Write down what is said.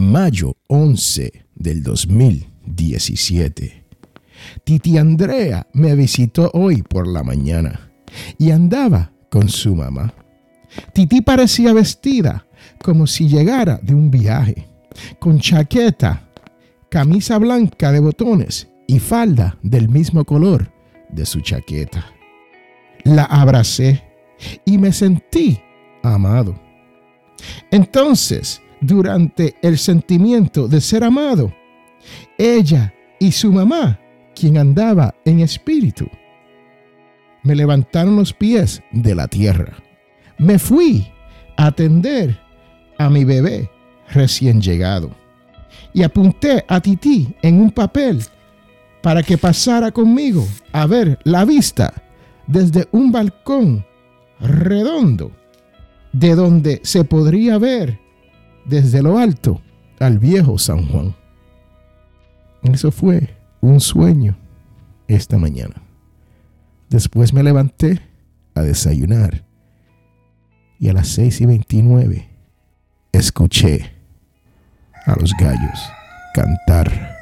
mayo 11 del 2017. Titi Andrea me visitó hoy por la mañana y andaba con su mamá. Titi parecía vestida como si llegara de un viaje, con chaqueta, camisa blanca de botones y falda del mismo color de su chaqueta. La abracé y me sentí amado. Entonces, durante el sentimiento de ser amado, ella y su mamá, quien andaba en espíritu, me levantaron los pies de la tierra. Me fui a atender a mi bebé recién llegado. Y apunté a Titi en un papel para que pasara conmigo a ver la vista desde un balcón redondo de donde se podría ver desde lo alto al viejo San Juan. Eso fue un sueño esta mañana. Después me levanté a desayunar y a las seis y veintinueve escuché a los gallos cantar